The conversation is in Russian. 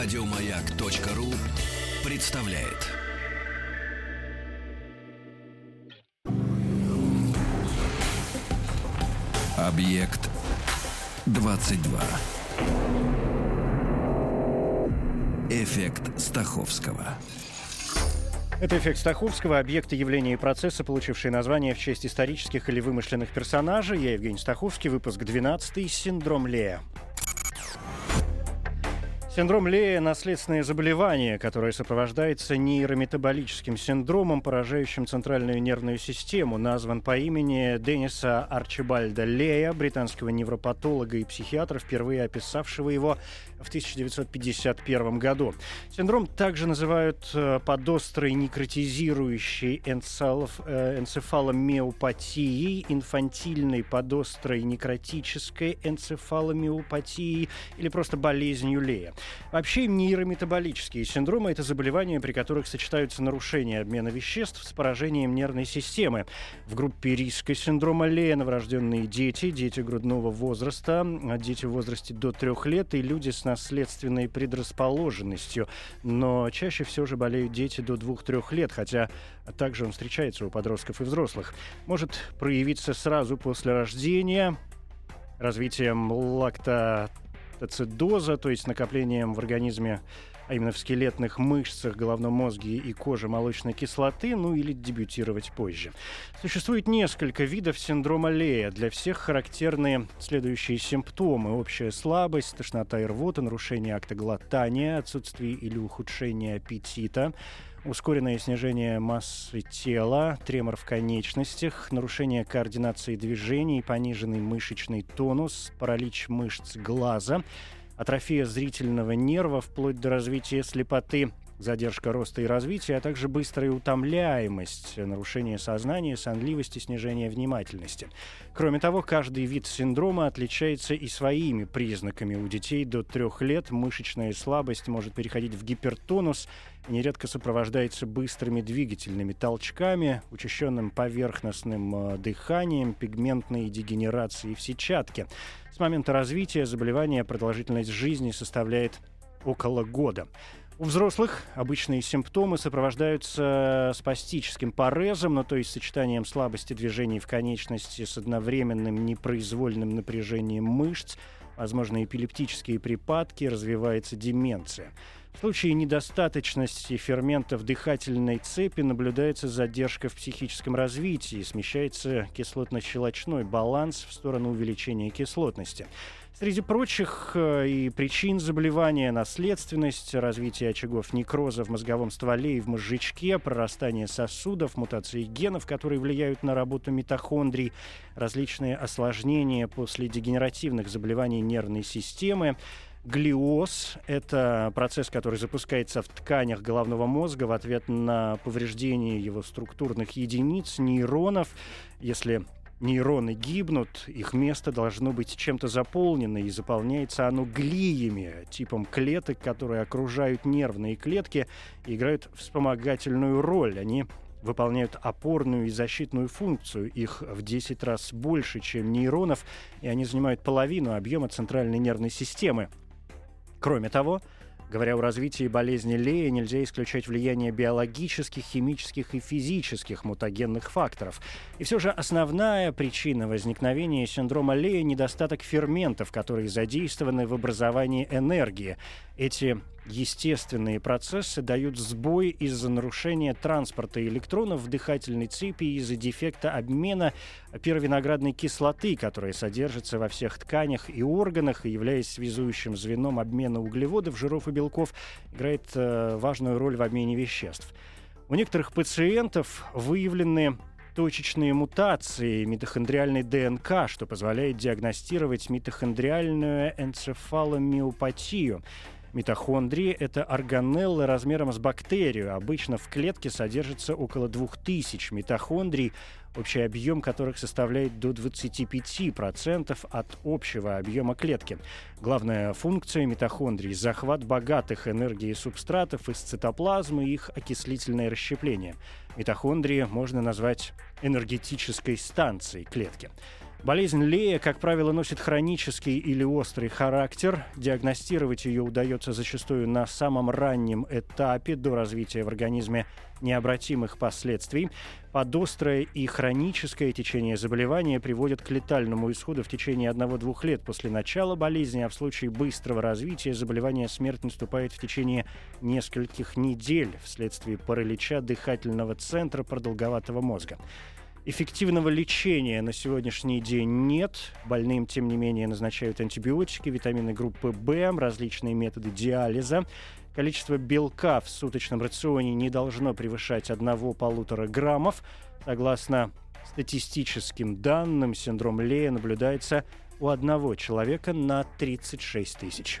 Радиомаяк.ру представляет. Объект 22. Эффект Стаховского. Это эффект Стаховского, объекты явления и процесса, получившие название в честь исторических или вымышленных персонажей. Я Евгений Стаховский, выпуск 12 «Синдром Лея». Синдром Лея – наследственное заболевание, которое сопровождается нейрометаболическим синдромом, поражающим центральную нервную систему. Назван по имени Денниса Арчибальда Лея, британского невропатолога и психиатра, впервые описавшего его в 1951 году. Синдром также называют э, подострой некротизирующей энцелов, э, энцефаломиопатией, инфантильной подострой некротической энцефаломиопатией или просто болезнью Лея. Вообще нейрометаболические синдромы – это заболевания, при которых сочетаются нарушения обмена веществ с поражением нервной системы. В группе риска синдрома Лея новорожденные дети, дети грудного возраста, дети в возрасте до трех лет и люди с наследственной предрасположенностью. Но чаще всего же болеют дети до двух-трех лет, хотя также он встречается у подростков и взрослых. Может проявиться сразу после рождения, развитием лакто ацидоза, то есть накоплением в организме, а именно в скелетных мышцах, головном мозге и коже молочной кислоты, ну или дебютировать позже. Существует несколько видов синдрома Лея. Для всех характерны следующие симптомы. Общая слабость, тошнота и рвота, нарушение акта глотания, отсутствие или ухудшение аппетита, ускоренное снижение массы тела, тремор в конечностях, нарушение координации движений, пониженный мышечный тонус, паралич мышц глаза, атрофия зрительного нерва вплоть до развития слепоты, задержка роста и развития, а также быстрая утомляемость, нарушение сознания, сонливость и снижение внимательности. Кроме того, каждый вид синдрома отличается и своими признаками. У детей до трех лет мышечная слабость может переходить в гипертонус нередко сопровождается быстрыми двигательными толчками, учащенным поверхностным э, дыханием, пигментной дегенерацией в сетчатке. С момента развития заболевания продолжительность жизни составляет около года. У взрослых обычные симптомы сопровождаются спастическим парезом, ну, то есть сочетанием слабости движений в конечности с одновременным непроизвольным напряжением мышц, возможно, эпилептические припадки, развивается деменция. В случае недостаточности ферментов дыхательной цепи наблюдается задержка в психическом развитии, смещается кислотно-щелочной баланс в сторону увеличения кислотности. Среди прочих э, и причин заболевания наследственность, развитие очагов некроза в мозговом стволе и в мозжечке, прорастание сосудов, мутации генов, которые влияют на работу митохондрий, различные осложнения после дегенеративных заболеваний нервной системы, Глиоз – это процесс, который запускается в тканях головного мозга в ответ на повреждение его структурных единиц, нейронов. Если нейроны гибнут, их место должно быть чем-то заполнено, и заполняется оно глиями, типом клеток, которые окружают нервные клетки и играют вспомогательную роль. Они выполняют опорную и защитную функцию. Их в 10 раз больше, чем нейронов, и они занимают половину объема центральной нервной системы. Кроме того, Говоря о развитии болезни Лея, нельзя исключать влияние биологических, химических и физических мутагенных факторов. И все же основная причина возникновения синдрома Лея – недостаток ферментов, которые задействованы в образовании энергии. Эти естественные процессы дают сбой из-за нарушения транспорта электронов в дыхательной цепи из-за дефекта обмена первиноградной кислоты, которая содержится во всех тканях и органах и, являясь связующим звеном обмена углеводов, жиров и белков, играет э, важную роль в обмене веществ. У некоторых пациентов выявлены точечные мутации митохондриальной ДНК, что позволяет диагностировать митохондриальную энцефаломиопатию – Митохондрии – это органеллы размером с бактерию. Обычно в клетке содержится около 2000 митохондрий, общий объем которых составляет до 25% от общего объема клетки. Главная функция митохондрий – захват богатых энергией субстратов из цитоплазмы и их окислительное расщепление. Митохондрии можно назвать энергетической станцией клетки. Болезнь Лея, как правило, носит хронический или острый характер. Диагностировать ее удается зачастую на самом раннем этапе до развития в организме необратимых последствий. Подострое и хроническое течение заболевания приводит к летальному исходу в течение 1-2 лет после начала болезни, а в случае быстрого развития заболевания смерть наступает в течение нескольких недель вследствие паралича дыхательного центра продолговатого мозга. Эффективного лечения на сегодняшний день нет. Больным, тем не менее, назначают антибиотики, витамины группы В, различные методы диализа. Количество белка в суточном рационе не должно превышать 1-1,5 граммов. Согласно статистическим данным, синдром Лея наблюдается у одного человека на 36 тысяч.